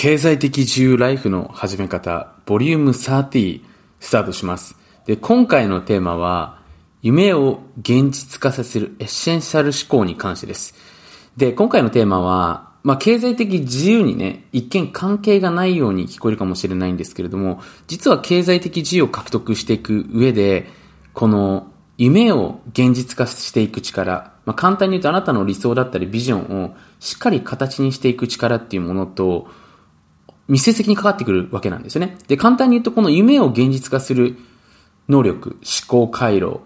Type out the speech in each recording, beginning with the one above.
経済的自由ライフの始め方、ボリューム30スタートします。で、今回のテーマは、夢を現実化させるエッセンシャル思考に関してです。で、今回のテーマは、まあ、経済的自由にね、一見関係がないように聞こえるかもしれないんですけれども、実は経済的自由を獲得していく上で、この夢を現実化していく力、まあ、簡単に言うとあなたの理想だったりビジョンをしっかり形にしていく力っていうものと、密接的にかかってくるわけなんですよね。で、簡単に言うとこの夢を現実化する能力、思考回路、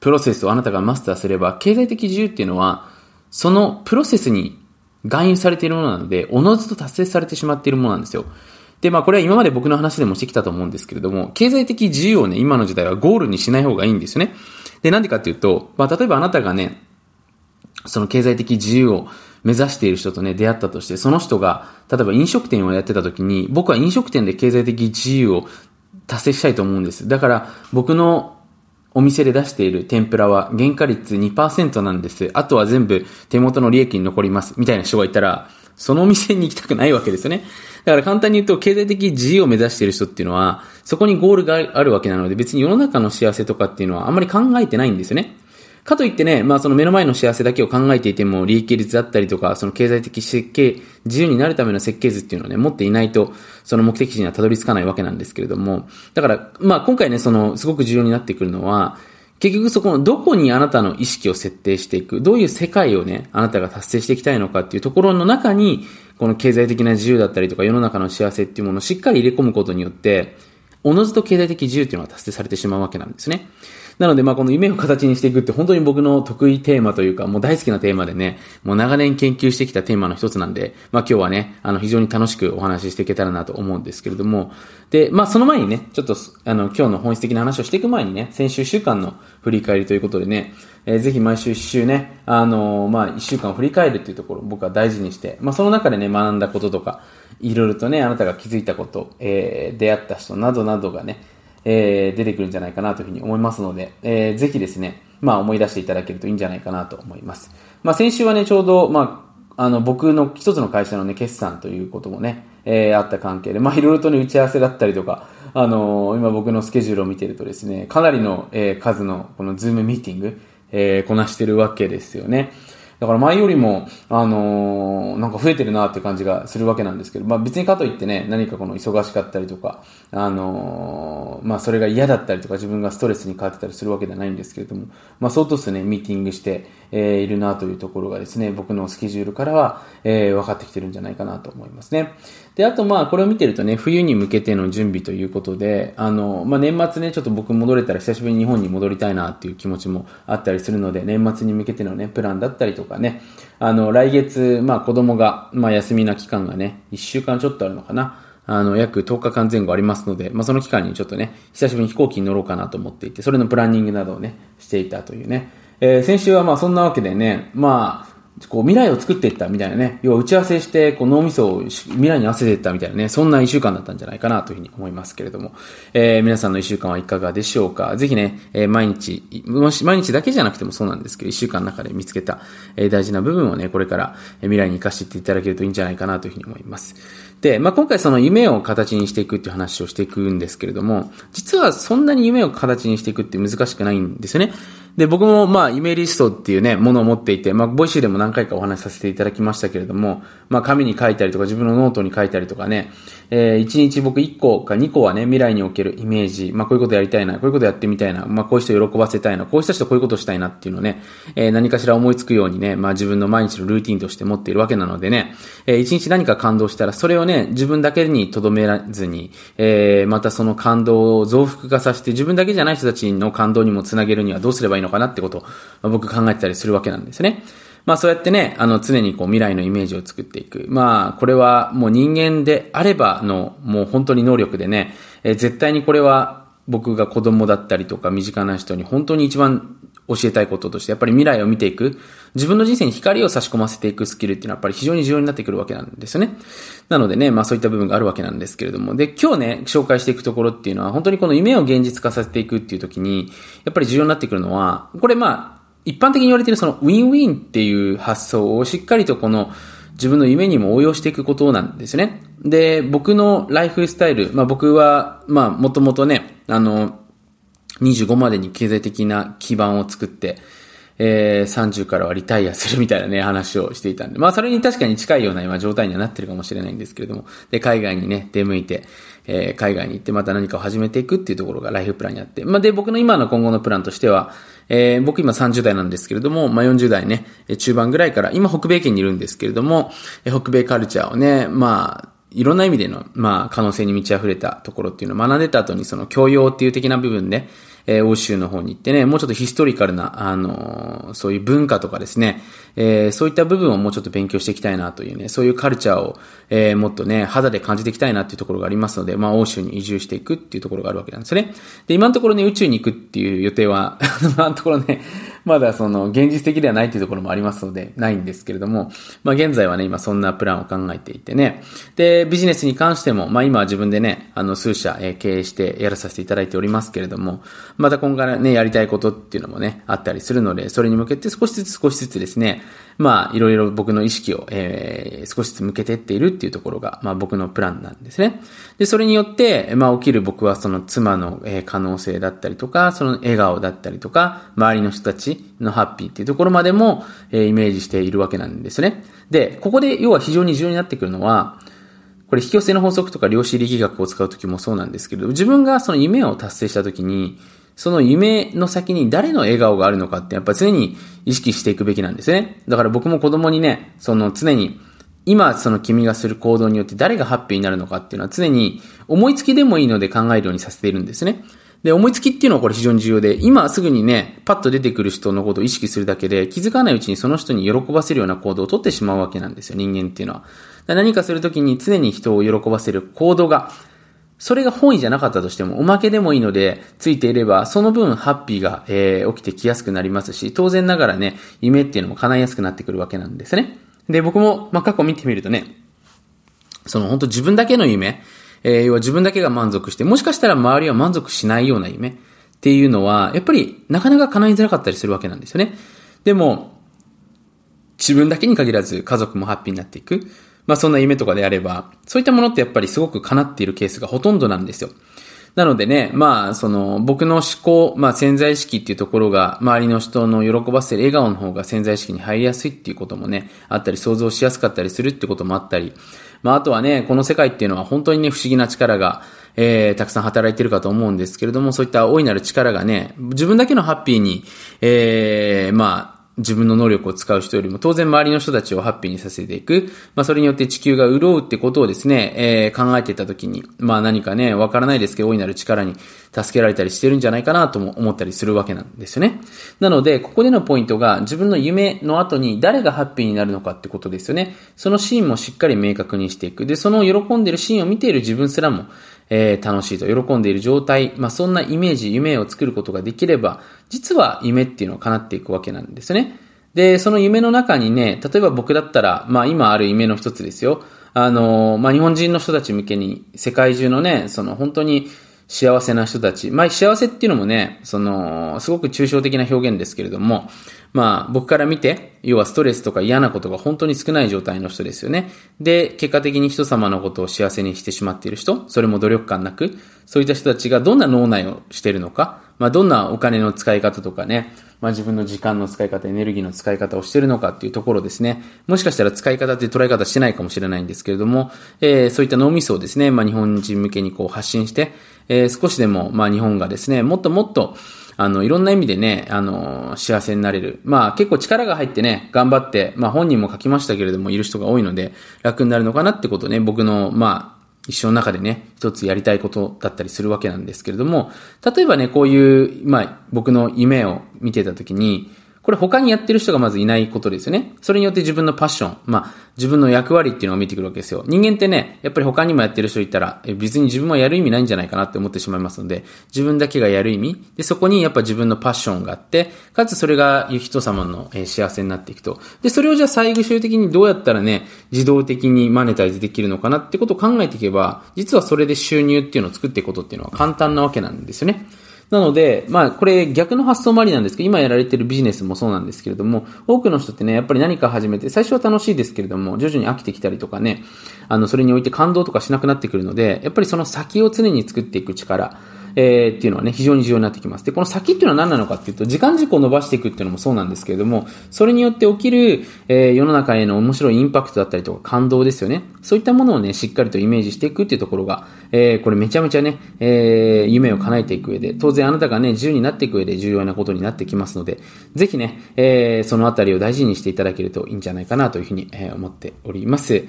プロセスをあなたがマスターすれば、経済的自由っていうのは、そのプロセスに含有されているものなので、おのずと達成されてしまっているものなんですよ。で、まあこれは今まで僕の話でもしてきたと思うんですけれども、経済的自由をね、今の時代はゴールにしない方がいいんですよね。で、なんでかっていうと、まあ例えばあなたがね、その経済的自由を目指している人とね、出会ったとして、その人が、例えば飲食店をやってた時に、僕は飲食店で経済的自由を達成したいと思うんです。だから、僕のお店で出している天ぷらは原価率2%なんです。あとは全部手元の利益に残ります。みたいな人がいたら、そのお店に行きたくないわけですよね。だから簡単に言うと、経済的自由を目指している人っていうのは、そこにゴールがあるわけなので、別に世の中の幸せとかっていうのはあんまり考えてないんですよね。かといってね、まあその目の前の幸せだけを考えていても、利益率だったりとか、その経済的設計、自由になるための設計図っていうのをね、持っていないと、その目的地にはたどり着かないわけなんですけれども、だから、まあ今回ね、その、すごく重要になってくるのは、結局そこのどこにあなたの意識を設定していく、どういう世界をね、あなたが達成していきたいのかっていうところの中に、この経済的な自由だったりとか世の中の幸せっていうものをしっかり入れ込むことによって、おのずと経済的自由っていうのは達成されてしまうわけなんですね。なので、まあ、この夢を形にしていくって本当に僕の得意テーマというか、もう大好きなテーマでね、もう長年研究してきたテーマの一つなんで、まあ、今日はね、あの、非常に楽しくお話ししていけたらなと思うんですけれども、で、まあ、その前にね、ちょっと、あの、今日の本質的な話をしていく前にね、先週週間の振り返りということでね、えー、ぜひ毎週1週ね、あのー、まあ、1週間を振り返るっていうところを僕は大事にして、まあ、その中でね、学んだこととか、いろいろとね、あなたが気づいたこと、えー、出会った人などなどがね、えー、出てくるんじゃないかなというふうに思いますので、えー、ぜひですね、まあ思い出していただけるといいんじゃないかなと思います。まあ先週はね、ちょうど、まあ、あの、僕の一つの会社のね、決算ということもね、えー、あった関係で、まあいろいろとね、打ち合わせだったりとか、あのー、今僕のスケジュールを見てるとですね、かなりの、えー、数のこのズームミーティング、えー、こなしてるわけですよね。だから前よりも、あのー、なんか増えてるなって感じがするわけなんですけど、まあ別にかといってね、何かこの忙しかったりとか、あのー、まあそれが嫌だったりとか自分がストレスに変わってたりするわけではないんですけれども、まあ相当数ね、ミーティングして、えー、いるなというところがですね、僕のスケジュールからは、えー、分かってきてるんじゃないかなと思いますね。で、あとまあこれを見てるとね、冬に向けての準備ということで、あの、まあ年末ね、ちょっと僕戻れたら久しぶりに日本に戻りたいなっていう気持ちもあったりするので、年末に向けてのね、プランだったりとかね、あの、来月、まあ子供が、まあ休みな期間がね、1週間ちょっとあるのかな。あの、約10日間前後ありますので、まあ、その期間にちょっとね、久しぶりに飛行機に乗ろうかなと思っていて、それのプランニングなどをね、していたというね。えー、先週はまあそんなわけでね、まあ、こう未来を作っていったみたいなね、要は打ち合わせして、こう脳みそを未来に合わせていったみたいなね、そんな一週間だったんじゃないかなというふうに思いますけれども、えー、皆さんの一週間はいかがでしょうか？ぜひね、えー、毎日、もし毎日だけじゃなくてもそうなんですけど、一週間の中で見つけた、えー、大事な部分をね、これから未来に活かしていっていただけるといいんじゃないかなというふうに思います。で、まあ、今回その夢を形にしていくっていう話をしていくんですけれども、実はそんなに夢を形にしていくって難しくないんですよね。で、僕もまあ、イメリストっていうね、ものを持っていて、まあ、 Voicy でも何回かお話しさせていただきましたけれども、まあ、紙に書いたりとか、自分のノートに書いたりとかね、えー、1日僕1個か2個はね、未来におけるイメージ、まあ、こういうことやりたいな、こういうことやってみたいな、まあ、こういう人喜ばせたいな、こういう人こういうことしたいなっていうのをね、えー、何かしら思いつくようにね、まあ、自分の毎日のルーティンとして持っているわけなのでね、えー、1日何か感動したら、それをね、自分だけに留めらずに、えー、またその感動を増幅化させて、自分だけじゃない人たちの感動にもつなげるにはどうすればいいのかなってことをまあ、僕考えてたりするわけなんですね。まあそうやってね、あの常にこう未来のイメージを作っていく。まあこれはもう人間であればのもう本当に能力でね、えー、絶対にこれは僕が子供だったりとか身近な人に本当に一番教えたいこととして、やっぱり未来を見ていく、自分の人生に光を差し込ませていくスキルっていうのはやっぱり非常に重要になってくるわけなんですよね。なのでね、まあそういった部分があるわけなんですけれども、で、今日ね、紹介していくところっていうのは、本当にこの夢を現実化させていくっていう時に、やっぱり重要になってくるのは、これまあ、一般的に言われているそのウィンウィンっていう発想をしっかりとこの自分の夢にも応用していくことなんですね。で、僕のライフスタイル、まあ僕は、まあもともとね、あの、25までに経済的な基盤を作って、えー、30からはリタイアするみたいなね、話をしていたんで、まあそれに確かに近いような今状態にはなってるかもしれないんですけれども、で、海外にね、出向いて、えー、海外に行ってまた何かを始めていくっていうところがライフプランにあって、まあで、僕の今の今後のプランとしては、えー、僕今30代なんですけれども、まあ40代ね、中盤ぐらいから、今北米圏にいるんですけれども、北米カルチャーをね、まあ、いろんな意味での、まあ、可能性に満ち溢れたところっていうのを学んでた後に、その教養っていう的な部分で、えー、欧州の方に行ってね、もうちょっとヒストリカルな、あのー、そういう文化とかですね、えー、そういった部分をもうちょっと勉強していきたいなというね、そういうカルチャーを、えー、もっとね、肌で感じていきたいなっていうところがありますので、まあ、欧州に移住していくっていうところがあるわけなんですよね。で、今のところね、宇宙に行くっていう予定は 今のところね、まだその、現実的ではないというところもありますので、ないんですけれども、まあ、現在はね、今そんなプランを考えていてね、で、ビジネスに関しても、まあ、今は自分でね、あの、数社、え、経営してやらさせていただいておりますけれども、また今後からね、やりたいことっていうのもね、あったりするので、それに向けて少しずつ少しずつですね、まあ、いろいろ僕の意識を、えー、少しずつ向けてっているっていうところが、まあ僕のプランなんですね。で、それによって、まあ起きる僕はその妻の、えー、可能性だったりとか、その笑顔だったりとか、周りの人たちのハッピーっていうところまでも、えー、イメージしているわけなんですね。で、ここで要は非常に重要になってくるのは、これ引き寄せの法則とか量子力学を使うときもそうなんですけど、自分がその夢を達成したときに、その夢の先に誰の笑顔があるのかってやっぱ常に意識していくべきなんですね。だから僕も子供にね、その常に今その君がする行動によって誰がハッピーになるのかっていうのは常に思いつきでもいいので考えるようにさせているんですね。で、思いつきっていうのはこれ非常に重要で、今すぐにね、パッと出てくる人のことを意識するだけで、気づかないうちにその人に喜ばせるような行動をとってしまうわけなんですよ、人間っていうのは。何かするときに常に人を喜ばせる行動がそれが本意じゃなかったとしても、おまけでもいいので、ついていれば、その分ハッピーが、えー、起きてきやすくなりますし、当然ながらね、夢っていうのも叶いやすくなってくるわけなんですね。で、僕も、まあ、過去見てみるとね、その本当自分だけの夢、えー、要は自分だけが満足して、もしかしたら周りは満足しないような夢っていうのは、やっぱりなかなか叶いづらかったりするわけなんですよね。でも、自分だけに限らず家族もハッピーになっていく。まあそんな夢とかであれば、そういったものってやっぱりすごく叶っているケースがほとんどなんですよ。なのでね、まあ、その、僕の思考、まあ、潜在意識っていうところが、周りの人の喜ばせる笑顔の方が潜在意識に入りやすいっていうこともね、あったり、想像しやすかったりするってこともあったり、まあ、あとはね、この世界っていうのは本当にね、不思議な力が、えー、たくさん働いてるかと思うんですけれども、そういった大いなる力がね、自分だけのハッピーに、えー、まあ、自分の能力を使う人よりも当然周りの人たちをハッピーにさせていく。まあそれによって地球が潤うってことをですね、えー、考えていたときに、まあ何かね、わからないですけど大いなる力に助けられたりしてるんじゃないかなとも思ったりするわけなんですよね。なので、ここでのポイントが自分の夢の後に誰がハッピーになるのかってことですよね。そのシーンもしっかり明確にしていく。で、その喜んでるシーンを見ている自分すらも、えー、楽しいと喜んでいる状態、まあ、そんなイメージ、夢を作ることができれば、実は夢っていうのは叶っていくわけなんですね。で、その夢の中にね、例えば僕だったら、まあ今ある夢の一つですよ。あの、まあ日本人の人たち向けに、世界中のね、その本当に幸せな人たち。まあ幸せっていうのもね、その、すごく抽象的な表現ですけれども、まあ僕から見て、要はストレスとか嫌なことが本当に少ない状態の人ですよね。で、結果的に人様のことを幸せにしてしまっている人、それも努力感なく、そういった人たちがどんな脳内をしているのか、まあどんなお金の使い方とかね、まあ、自分の時間の使い方、エネルギーの使い方をしてるのかっていうところですね。もしかしたら使い方って捉え方してないかもしれないんですけれども、えー、そういった脳みそをですね、まあ、日本人向けにこう発信して、えー、少しでも、まあ、日本がですね、もっともっと、あの、いろんな意味でね、あの、幸せになれる。まあ結構力が入ってね、頑張って、まあ本人も書きましたけれども、いる人が多いので、楽になるのかなってことね、僕の、まあ、一生の中でね、一つやりたいことだったりするわけなんですけれども、例えばね、こういう、まあ、僕の夢を見てたときに、これ他にやってる人がまずいないことですよね。それによって自分のパッション、まあ、自分の役割っていうのを見てくるわけですよ。人間ってね、やっぱり他にもやってる人いたら、別に自分はやる意味ないんじゃないかなって思ってしまいますので、自分だけがやる意味、で、そこにやっぱ自分のパッションがあって、かつそれが人様の幸せになっていくと。で、それをじゃあ最終的にどうやったらね、自動的にマネタイズできるのかなってことを考えていけば、実はそれで収入っていうのを作っていくことっていうのは簡単なわけなんですよね。なので、まあ、これ逆の発想もありなんですけど、今やられてるビジネスもそうなんですけれども、多くの人ってね、やっぱり何か始めて、最初は楽しいですけれども、徐々に飽きてきたりとかね、あの、それにおいて感動とかしなくなってくるので、やっぱりその先を常に作っていく力、えー、っていうのはね、非常に重要になってきます。で、この先っていうのは何なのかっていうと、時間軸を伸ばしていくっていうのもそうなんですけれども、それによって起きる、えー、世の中への面白いインパクトだったりとか感動ですよね。そういったものをね、しっかりとイメージしていくっていうところが、えー、これめちゃめちゃね、えー、夢を叶えていく上で、当然あなたがね、自由になっていく上で重要なことになってきますので、ぜひね、えー、そのあたりを大事にしていただけるといいんじゃないかなというふうに、えー、思っております。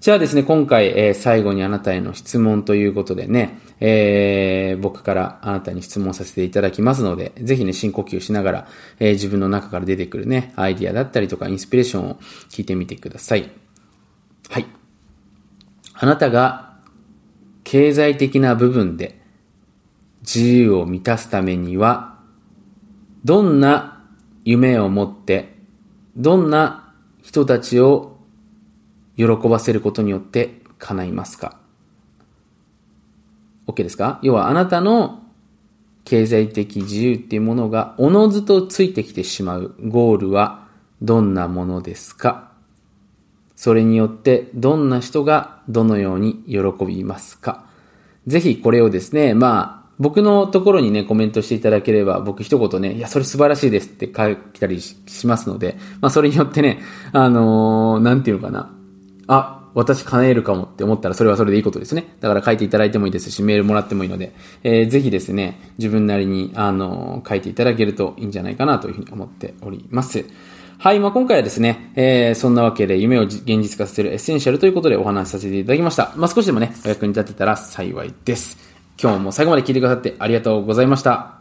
じゃあですね、今回、えー、最後にあなたへの質問ということでね、えー、僕からあなたに質問させていただきますので、ぜひね、深呼吸しながら、えー、自分の中から出てくるね、アイディアだったりとか、インスピレーションを聞いてみてください。はい。あなたが経済的な部分で自由を満たすためには、どんな夢を持って、どんな人たちを喜ばせることによって叶いますか ?OK ですか？要はあなたの経済的自由っていうものがおのずとついてきてしまうゴールはどんなものですか？それによってどんな人がどのように喜びますか？ぜひこれをですね、まあ、僕のところにね、コメントしていただければ、僕一言ね、いや、それ素晴らしいですって書いたりしますので、まあ、それによってね、あのー、なんていうのかな、あ、私叶えるかもって思ったらそれはそれでいいことですね。だから書いていただいてもいいですし、メールもらってもいいので、えー、ぜひですね、自分なりに、あの、書いていただけるといいんじゃないかなというふうに思っております。はい、まあ、今回はですね、えー、そんなわけで夢を現実化させるエッセンシャルということでお話しさせていただきました。まあ、少しでもね、お役に立てたら幸いです。今日も最後まで聞いてくださってありがとうございました。